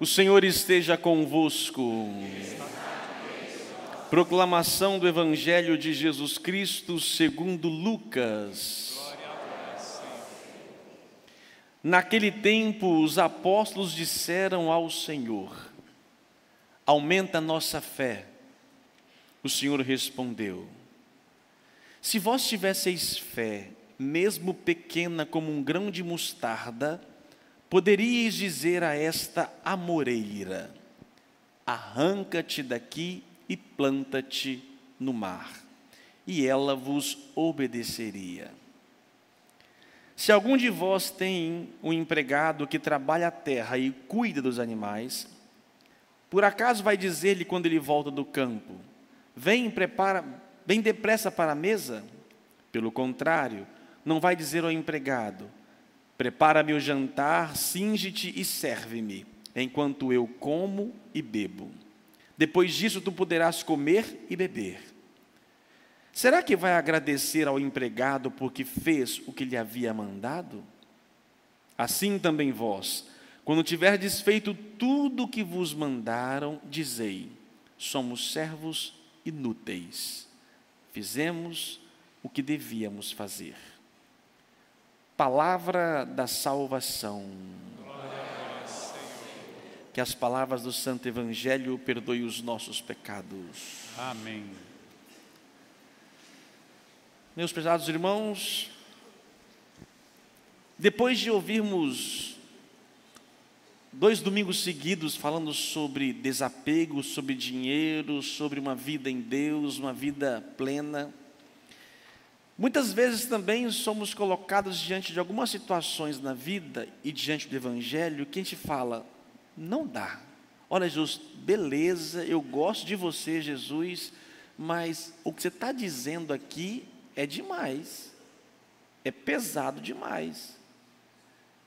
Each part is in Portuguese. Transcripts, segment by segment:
O Senhor esteja convosco. Proclamação do Evangelho de Jesus Cristo segundo Lucas. Naquele tempo, os apóstolos disseram ao Senhor: Aumenta a nossa fé. O Senhor respondeu: Se vós tivesseis fé, mesmo pequena como um grão de mostarda, poderíeis dizer a esta amoreira: Arranca-te daqui e planta-te no mar, e ela vos obedeceria. Se algum de vós tem um empregado que trabalha a terra e cuida dos animais, por acaso vai dizer-lhe quando ele volta do campo: Vem, prepara, vem depressa para a mesa? Pelo contrário, não vai dizer ao empregado: Prepara-me o jantar, singe-te e serve-me, enquanto eu como e bebo. Depois disso tu poderás comer e beber. Será que vai agradecer ao empregado porque fez o que lhe havia mandado? Assim também vós, quando tiverdes feito tudo o que vos mandaram, dizei: somos servos inúteis. Fizemos o que devíamos fazer palavra da salvação. Que as palavras do Santo Evangelho perdoem os nossos pecados. Amém. Meus prezados irmãos, depois de ouvirmos dois domingos seguidos falando sobre desapego, sobre dinheiro, sobre uma vida em Deus, uma vida plena, Muitas vezes também somos colocados diante de algumas situações na vida e diante do Evangelho que a gente fala, não dá. Olha, Jesus, beleza, eu gosto de você, Jesus, mas o que você está dizendo aqui é demais, é pesado demais.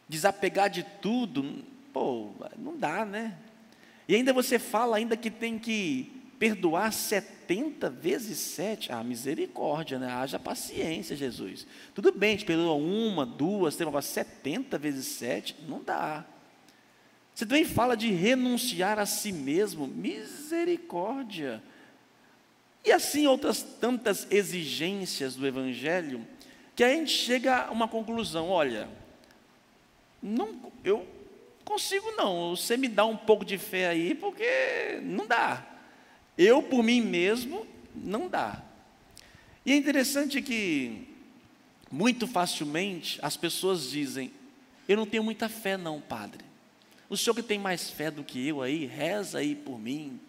Desapegar de tudo, pô, não dá, né? E ainda você fala ainda que tem que perdoar 70 vezes 7, ah, misericórdia, né? Haja paciência, Jesus. Tudo bem, gente perdoa uma, duas, tem uma 70 vezes 7, não dá. Você também fala de renunciar a si mesmo, misericórdia. E assim outras tantas exigências do Evangelho, que a gente chega a uma conclusão: olha, não, eu consigo não, você me dá um pouco de fé aí, porque não dá. Eu, por mim mesmo, não dá. E é interessante que, muito facilmente, as pessoas dizem: Eu não tenho muita fé, não, padre. O senhor que tem mais fé do que eu aí, reza aí por mim.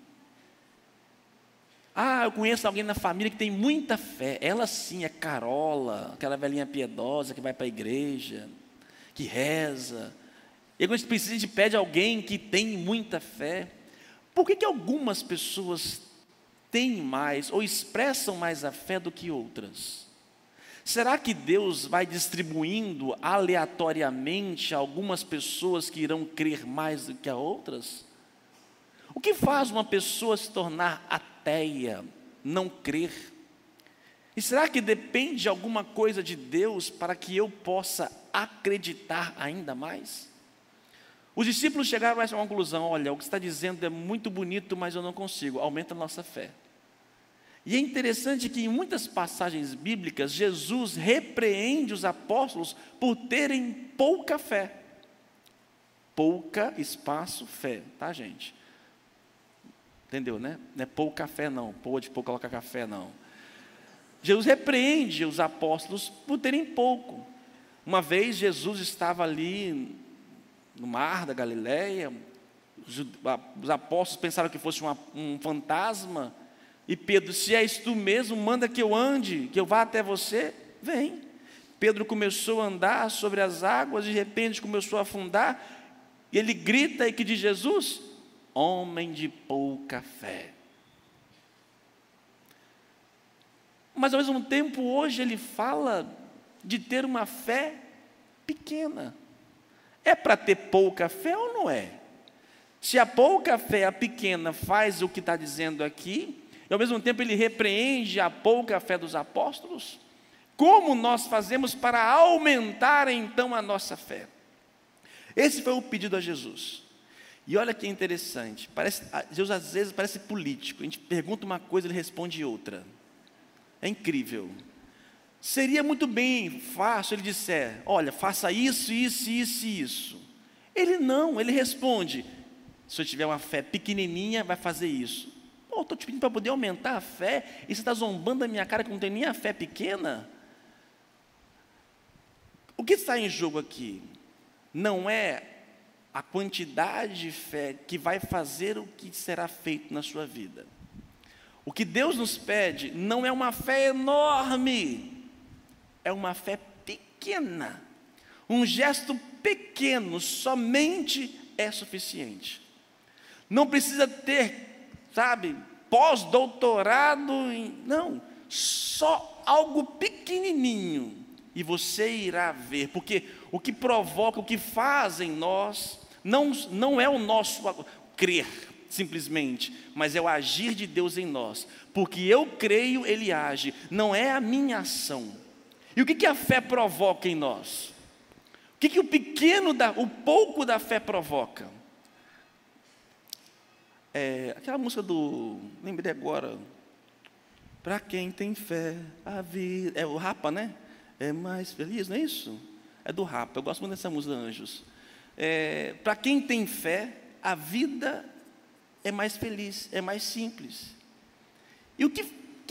Ah, eu conheço alguém na família que tem muita fé. Ela sim é Carola, aquela velhinha piedosa que vai para a igreja, que reza. E quando a gente precisa, a gente pede alguém que tem muita fé. Por que, que algumas pessoas têm mais ou expressam mais a fé do que outras? Será que Deus vai distribuindo aleatoriamente algumas pessoas que irão crer mais do que a outras? O que faz uma pessoa se tornar ateia, não crer? E será que depende de alguma coisa de Deus para que eu possa acreditar ainda mais? Os discípulos chegaram a essa conclusão: olha, o que está dizendo é muito bonito, mas eu não consigo, aumenta a nossa fé. E é interessante que em muitas passagens bíblicas, Jesus repreende os apóstolos por terem pouca fé. Pouca espaço fé, tá, gente? Entendeu, né? Não é pouca fé, não. Pô, de pouco colocar café, não. Jesus repreende os apóstolos por terem pouco. Uma vez Jesus estava ali no mar da Galileia. Os apóstolos pensaram que fosse uma, um fantasma. E Pedro, se és tu mesmo, manda que eu ande, que eu vá até você. Vem. Pedro começou a andar sobre as águas, de repente começou a afundar. E ele grita e que de Jesus, homem de pouca fé. Mas ao mesmo tempo, hoje ele fala de ter uma fé pequena. É para ter pouca fé ou não é? Se a pouca fé, a pequena, faz o que está dizendo aqui, e ao mesmo tempo ele repreende a pouca fé dos apóstolos, como nós fazemos para aumentar então a nossa fé? Esse foi o pedido a Jesus. E olha que interessante, parece, Deus às vezes parece político, a gente pergunta uma coisa, ele responde outra. É incrível. Seria muito bem fácil ele disser: olha, faça isso, isso, isso e isso. Ele não, ele responde: se eu tiver uma fé pequenininha, vai fazer isso. Pô, estou te pedindo para poder aumentar a fé, e você está zombando da minha cara que não tem nem a fé pequena? O que está em jogo aqui? Não é a quantidade de fé que vai fazer o que será feito na sua vida. O que Deus nos pede não é uma fé enorme, é uma fé pequena. Um gesto pequeno somente é suficiente. Não precisa ter, sabe, pós-doutorado, não, só algo pequenininho e você irá ver, porque o que provoca, o que faz em nós, não, não é o nosso crer, simplesmente, mas é o agir de Deus em nós, porque eu creio, Ele age, não é a minha ação. E o que, que a fé provoca em nós? O que, que o pequeno, da, o pouco da fé provoca? É, aquela música do, lembrei agora, para quem tem fé, a vida, é o Rapa, né? É mais feliz, não é isso? É do Rapa, eu gosto muito dessa música, Anjos. É, para quem tem fé, a vida é mais feliz, é mais simples. E o que,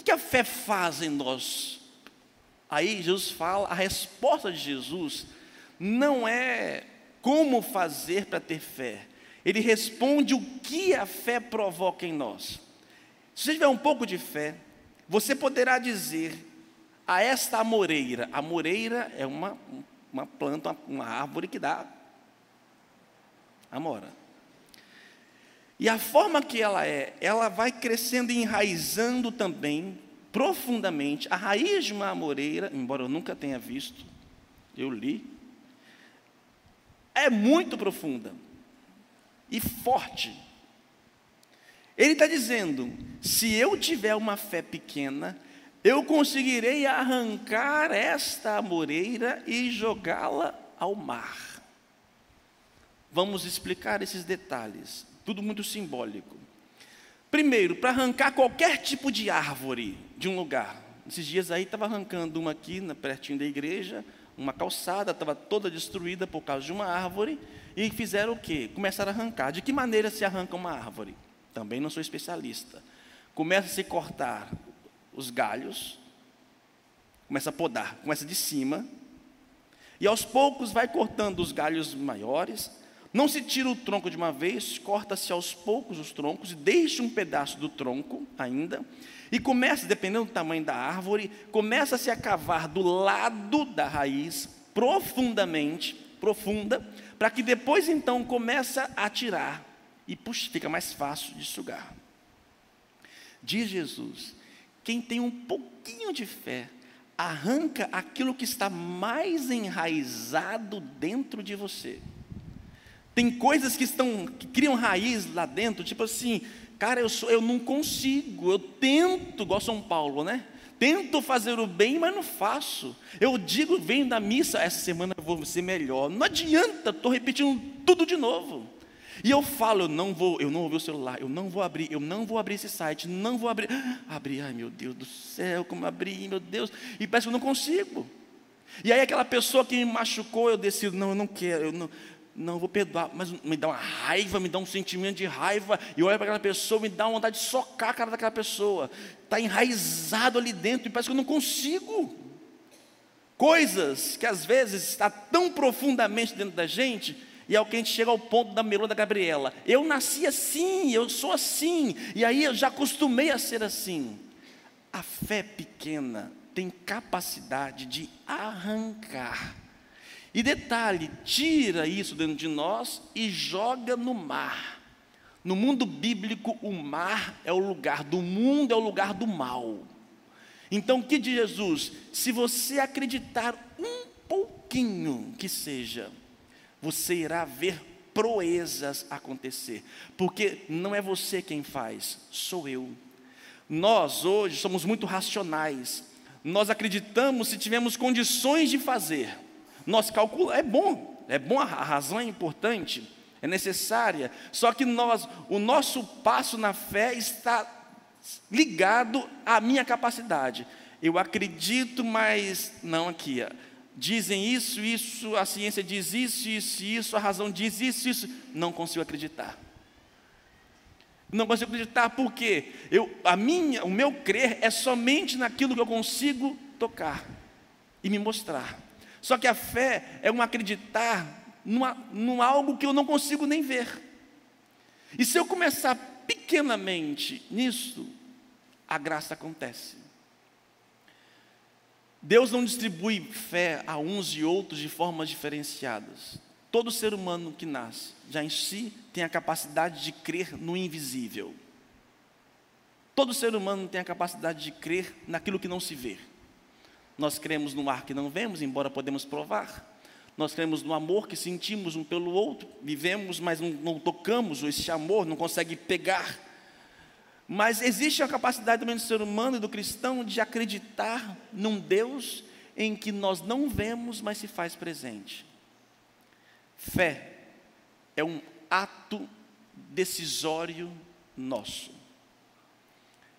que a fé faz em nós? Aí Jesus fala, a resposta de Jesus não é como fazer para ter fé. Ele responde o que a fé provoca em nós. Se você tiver um pouco de fé, você poderá dizer a esta amoreira. A amoreira é uma, uma planta, uma árvore que dá amora. E a forma que ela é, ela vai crescendo e enraizando também profundamente. A raiz de uma amoreira, embora eu nunca tenha visto, eu li, é muito profunda e forte. Ele está dizendo: se eu tiver uma fé pequena, eu conseguirei arrancar esta amoreira e jogá-la ao mar. Vamos explicar esses detalhes, tudo muito simbólico. Primeiro, para arrancar qualquer tipo de árvore de um lugar. Esses dias aí estava arrancando uma aqui, pertinho da igreja, uma calçada, estava toda destruída por causa de uma árvore, e fizeram o quê? Começaram a arrancar. De que maneira se arranca uma árvore? Também não sou especialista. Começa a se cortar os galhos, começa a podar, começa de cima, e aos poucos vai cortando os galhos maiores. Não se tira o tronco de uma vez, corta-se aos poucos os troncos e deixa um pedaço do tronco ainda. E começa, dependendo do tamanho da árvore, começa-se a cavar do lado da raiz, profundamente, profunda, para que depois então começa a tirar e puxa, fica mais fácil de sugar. Diz Jesus quem tem um pouquinho de fé, arranca aquilo que está mais enraizado dentro de você. Tem coisas que estão que criam raiz lá dentro, tipo assim, cara, eu sou, eu não consigo, eu tento, igual São Paulo, né? Tento fazer o bem, mas não faço. Eu digo, venho da missa, essa semana eu vou ser melhor. Não adianta, estou repetindo tudo de novo. E eu falo, eu não vou, eu não vou ver o celular, eu não vou abrir, eu não vou abrir esse site, não vou abrir. Abrir, ai meu Deus do céu, como abrir, meu Deus. E parece que eu não consigo. E aí aquela pessoa que me machucou, eu decido, não, eu não quero, eu não, não vou perdoar, mas me dá uma raiva, me dá um sentimento de raiva, e olho para aquela pessoa, me dá uma vontade de socar a cara daquela pessoa. Está enraizado ali dentro, e parece que eu não consigo. Coisas que às vezes está tão profundamente dentro da gente, e é o que a gente chega ao ponto da melô da Gabriela. Eu nasci assim, eu sou assim, e aí eu já acostumei a ser assim. A fé pequena tem capacidade de arrancar. E detalhe, tira isso dentro de nós e joga no mar. No mundo bíblico, o mar é o lugar do mundo, é o lugar do mal. Então, o que diz Jesus? Se você acreditar um pouquinho que seja, você irá ver proezas acontecer, porque não é você quem faz, sou eu. Nós hoje somos muito racionais, nós acreditamos se tivermos condições de fazer, nós calculamos, é bom, é bom, a razão é importante, é necessária. Só que nós, o nosso passo na fé está ligado à minha capacidade. Eu acredito, mas não aqui. Dizem isso, isso, a ciência diz isso, isso, isso, a razão diz isso, isso. Não consigo acreditar. Não consigo acreditar porque eu, a minha, o meu crer é somente naquilo que eu consigo tocar e me mostrar. Só que a fé é um acreditar numa, num algo que eu não consigo nem ver. E se eu começar pequenamente nisso, a graça acontece. Deus não distribui fé a uns e outros de formas diferenciadas. Todo ser humano que nasce, já em si, tem a capacidade de crer no invisível. Todo ser humano tem a capacidade de crer naquilo que não se vê. Nós cremos no ar que não vemos, embora podemos provar. Nós cremos no amor que sentimos um pelo outro, vivemos, mas não, não tocamos esse amor, não consegue pegar. Mas existe a capacidade também do ser humano e do cristão de acreditar num Deus em que nós não vemos, mas se faz presente. Fé é um ato decisório nosso.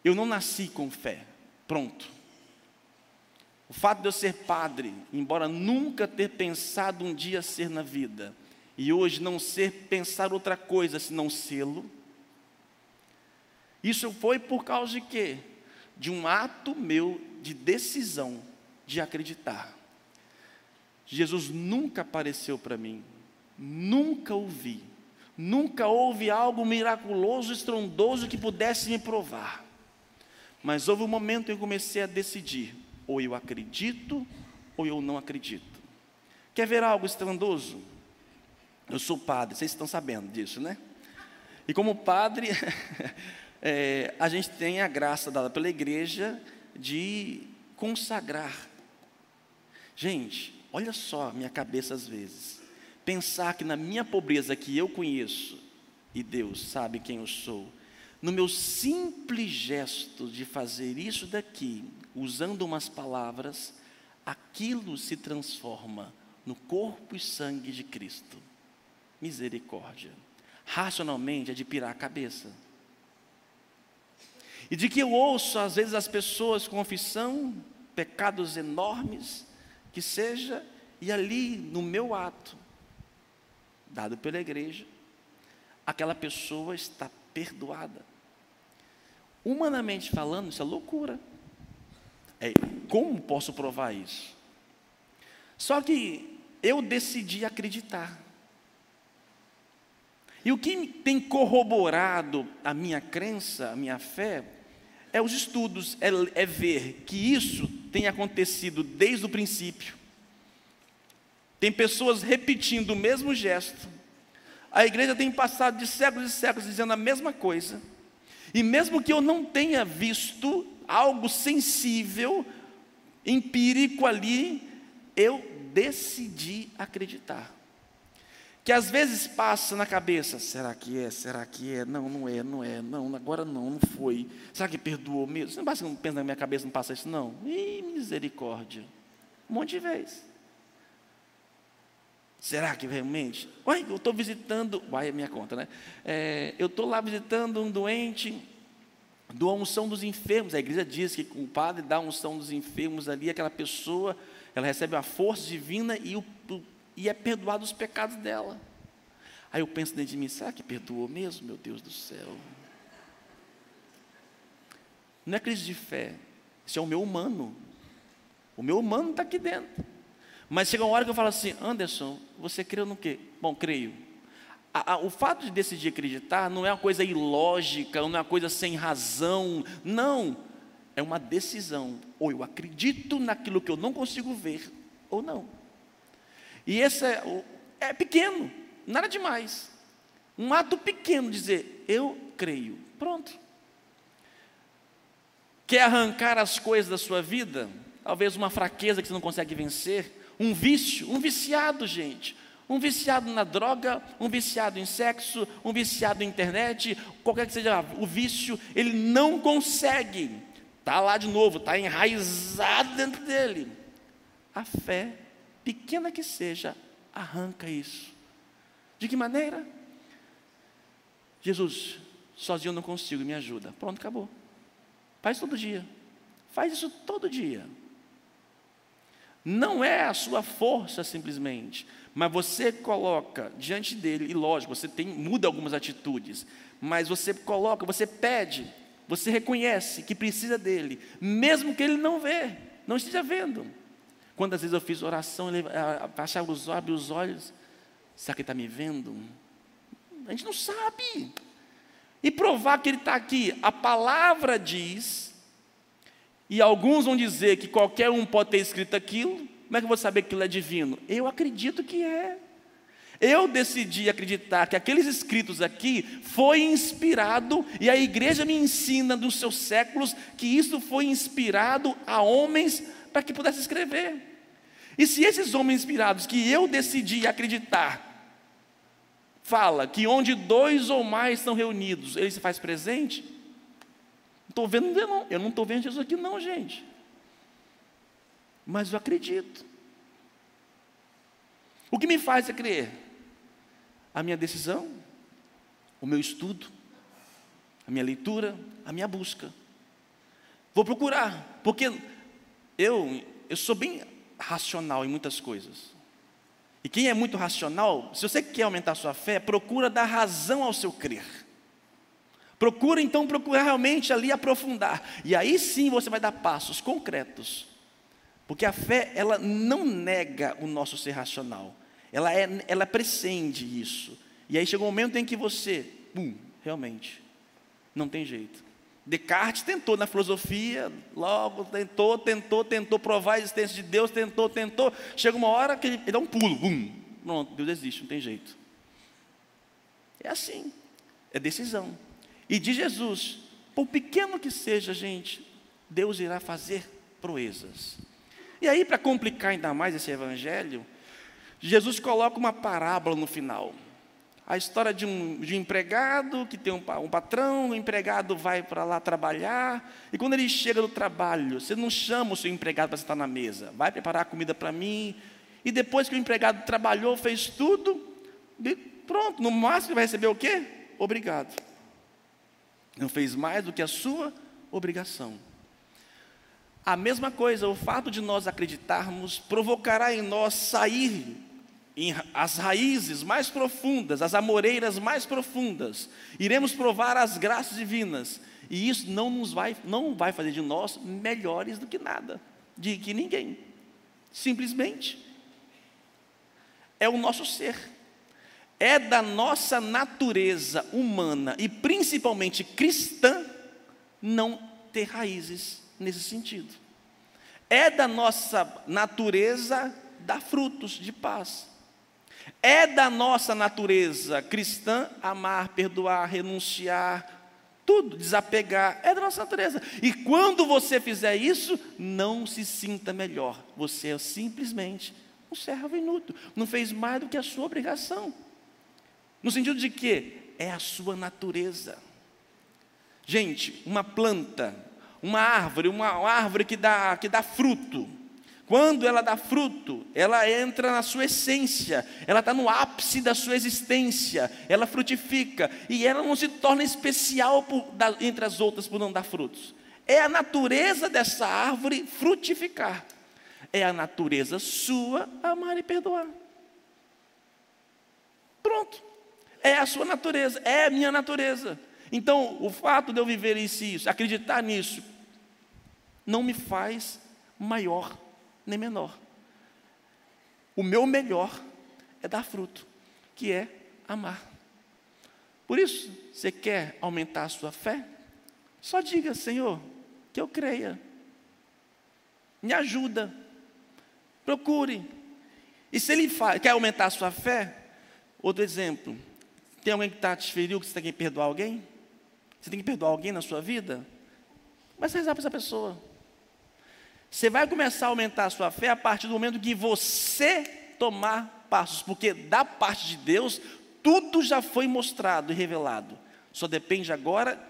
Eu não nasci com fé, pronto. O fato de eu ser padre, embora nunca ter pensado um dia ser na vida, e hoje não ser pensar outra coisa senão sê-lo, isso foi por causa de quê? De um ato meu de decisão de acreditar. Jesus nunca apareceu para mim, nunca ouvi, nunca houve algo miraculoso, estrondoso que pudesse me provar. Mas houve um momento em que eu comecei a decidir: ou eu acredito, ou eu não acredito. Quer ver algo estrondoso? Eu sou padre, vocês estão sabendo disso, né? E como padre, é, a gente tem a graça dada pela igreja de consagrar. Gente, olha só minha cabeça às vezes. Pensar que na minha pobreza que eu conheço, e Deus sabe quem eu sou, no meu simples gesto de fazer isso daqui, usando umas palavras, aquilo se transforma no corpo e sangue de Cristo. Misericórdia. Racionalmente é de pirar a cabeça. E de que eu ouço, às vezes, as pessoas com confissão, pecados enormes, que seja, e ali no meu ato, dado pela igreja, aquela pessoa está perdoada. Humanamente falando, isso é loucura. É, como posso provar isso? Só que eu decidi acreditar. E o que tem corroborado a minha crença, a minha fé, é os estudos, é, é ver que isso tem acontecido desde o princípio. Tem pessoas repetindo o mesmo gesto. A igreja tem passado de séculos e séculos dizendo a mesma coisa. E mesmo que eu não tenha visto algo sensível, empírico ali, eu decidi acreditar que às vezes passa na cabeça: será que é? Será que é? Não, não é, não é, não, agora não, não foi. Será que perdoou mesmo? Você não pensa na minha cabeça, não passa isso, não? Ih, misericórdia. Um monte de vezes. Será que realmente? Uai, eu estou visitando. Uai, é minha conta, né? É, eu estou lá visitando um doente, dou a unção dos enfermos. A igreja diz que o padre dá a unção dos enfermos ali, aquela pessoa, ela recebe a força divina e o, e é perdoado os pecados dela. Aí eu penso dentro de mim, será que perdoou mesmo, meu Deus do céu? Não é crise de fé, isso é o meu humano. O meu humano está aqui dentro. Mas chega uma hora que eu falo assim, Anderson, você creu no quê? Bom, creio. A, a, o fato de decidir acreditar não é uma coisa ilógica, não é uma coisa sem razão. Não. É uma decisão. Ou eu acredito naquilo que eu não consigo ver, ou não. E esse é, é pequeno, nada demais. Um ato pequeno, dizer, eu creio. Pronto. Quer arrancar as coisas da sua vida? Talvez uma fraqueza que você não consegue vencer, um vício, um viciado, gente. Um viciado na droga, um viciado em sexo, um viciado em internet, qualquer que seja o vício, ele não consegue. Está lá de novo, está enraizado dentro dele. A fé pequena que seja, arranca isso. De que maneira? Jesus, sozinho eu não consigo, me ajuda. Pronto, acabou. Faz todo dia. Faz isso todo dia. Não é a sua força simplesmente, mas você coloca diante dele, e lógico, você tem, muda algumas atitudes, mas você coloca, você pede, você reconhece que precisa dele, mesmo que ele não vê, não esteja vendo. Quantas vezes eu fiz oração, ele achava os olhos, os olhos, será que ele está me vendo? A gente não sabe. E provar que ele está aqui, a palavra diz, e alguns vão dizer que qualquer um pode ter escrito aquilo, como é que eu vou saber que aquilo é divino? Eu acredito que é. Eu decidi acreditar que aqueles escritos aqui foi inspirado, e a igreja me ensina dos seus séculos que isso foi inspirado a homens para que pudesse escrever. E se esses homens inspirados que eu decidi acreditar, fala que onde dois ou mais estão reunidos, ele se faz presente, estou vendo, não, eu não estou vendo Jesus aqui não, gente. Mas eu acredito. O que me faz é crer? A minha decisão, o meu estudo, a minha leitura, a minha busca. Vou procurar, porque eu, eu sou bem racional em muitas coisas. E quem é muito racional, se você quer aumentar a sua fé, procura dar razão ao seu crer. Procura então procurar realmente ali aprofundar. E aí sim você vai dar passos concretos. Porque a fé, ela não nega o nosso ser racional. Ela, é, ela prescinde isso. E aí chega um momento em que você, pum, realmente, não tem jeito. Descartes tentou na filosofia, logo tentou, tentou, tentou provar a existência de Deus, tentou, tentou. Chega uma hora que ele, ele dá um pulo, bum, pronto, Deus existe, não tem jeito. É assim, é decisão. E de Jesus, por pequeno que seja, gente, Deus irá fazer proezas. E aí, para complicar ainda mais esse evangelho, Jesus coloca uma parábola no final. A história de um, de um empregado que tem um, um patrão, o empregado vai para lá trabalhar, e quando ele chega no trabalho, você não chama o seu empregado para sentar na mesa, vai preparar a comida para mim, e depois que o empregado trabalhou, fez tudo, pronto, no máximo vai receber o quê? Obrigado. Não fez mais do que a sua obrigação. A mesma coisa, o fato de nós acreditarmos provocará em nós sair em as raízes mais profundas, as amoreiras mais profundas, iremos provar as graças divinas, e isso não nos vai, não vai fazer de nós melhores do que nada, de que ninguém. Simplesmente é o nosso ser. É da nossa natureza humana e principalmente cristã não ter raízes nesse sentido. É da nossa natureza dar frutos de paz. É da nossa natureza cristã amar, perdoar, renunciar, tudo, desapegar, é da nossa natureza. E quando você fizer isso, não se sinta melhor. Você é simplesmente um servo inútil. Não fez mais do que a sua obrigação. No sentido de que é a sua natureza. Gente, uma planta, uma árvore, uma árvore que dá, que dá fruto, quando ela dá fruto, ela entra na sua essência, ela está no ápice da sua existência, ela frutifica, e ela não se torna especial por, da, entre as outras por não dar frutos. É a natureza dessa árvore frutificar, é a natureza sua amar e perdoar. Pronto, é a sua natureza, é a minha natureza. Então, o fato de eu viver isso, acreditar nisso, não me faz maior nem menor. O meu melhor é dar fruto, que é amar. Por isso, você quer aumentar a sua fé? Só diga, Senhor, que eu creia. Me ajuda. Procure. E se ele quer aumentar a sua fé, outro exemplo. Tem alguém que está te feriu, que você tem que perdoar alguém? Você tem que perdoar alguém na sua vida? Mas rezar para essa pessoa. Você vai começar a aumentar a sua fé a partir do momento que você tomar passos, porque da parte de Deus, tudo já foi mostrado e revelado. Só depende agora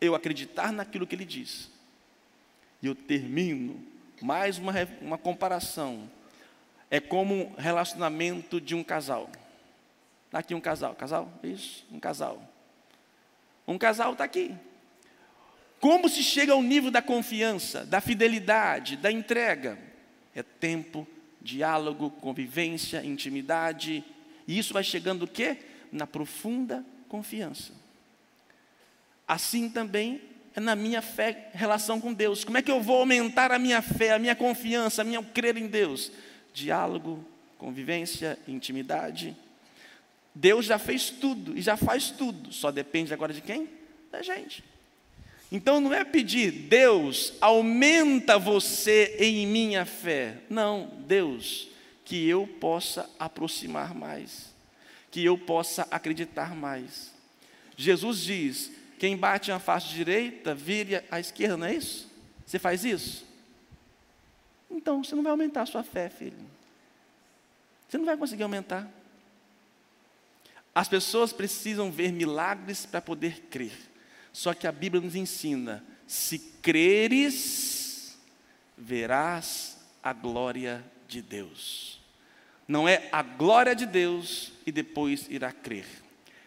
eu acreditar naquilo que ele diz. E eu termino mais uma, uma comparação. É como um relacionamento de um casal. Está aqui um casal, casal? Isso, um casal. Um casal está aqui. Como se chega ao nível da confiança, da fidelidade, da entrega? É tempo, diálogo, convivência, intimidade. E isso vai chegando o quê? Na profunda confiança. Assim também é na minha fé, relação com Deus. Como é que eu vou aumentar a minha fé, a minha confiança, a minha crer em Deus? Diálogo, convivência, intimidade. Deus já fez tudo e já faz tudo, só depende agora de quem? Da gente. Então não é pedir, Deus, aumenta você em minha fé. Não, Deus, que eu possa aproximar mais, que eu possa acreditar mais. Jesus diz: quem bate na face direita, vire à esquerda, não é isso? Você faz isso? Então você não vai aumentar a sua fé, filho. Você não vai conseguir aumentar. As pessoas precisam ver milagres para poder crer. Só que a Bíblia nos ensina: se creres, verás a glória de Deus. Não é a glória de Deus e depois irá crer.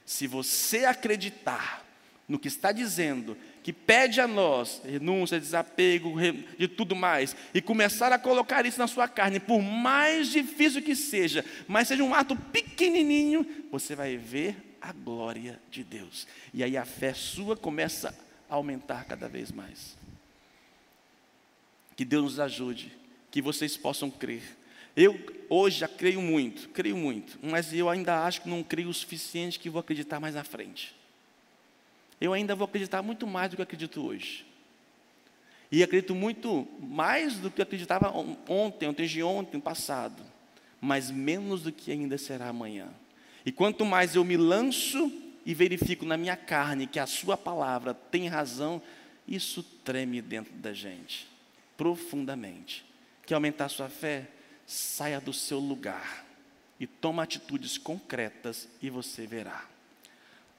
Se você acreditar no que está dizendo, que pede a nós renúncia, desapego, de tudo mais, e começar a colocar isso na sua carne, por mais difícil que seja, mas seja um ato pequenininho, você vai ver a glória de Deus. E aí a fé sua começa a aumentar cada vez mais. Que Deus nos ajude, que vocês possam crer. Eu hoje já creio muito, creio muito, mas eu ainda acho que não creio o suficiente que vou acreditar mais à frente. Eu ainda vou acreditar muito mais do que acredito hoje. E acredito muito mais do que acreditava ontem, ontem de ontem, passado, mas menos do que ainda será amanhã. E quanto mais eu me lanço e verifico na minha carne que a Sua palavra tem razão, isso treme dentro da gente, profundamente. Quer aumentar a sua fé? Saia do seu lugar e toma atitudes concretas e você verá.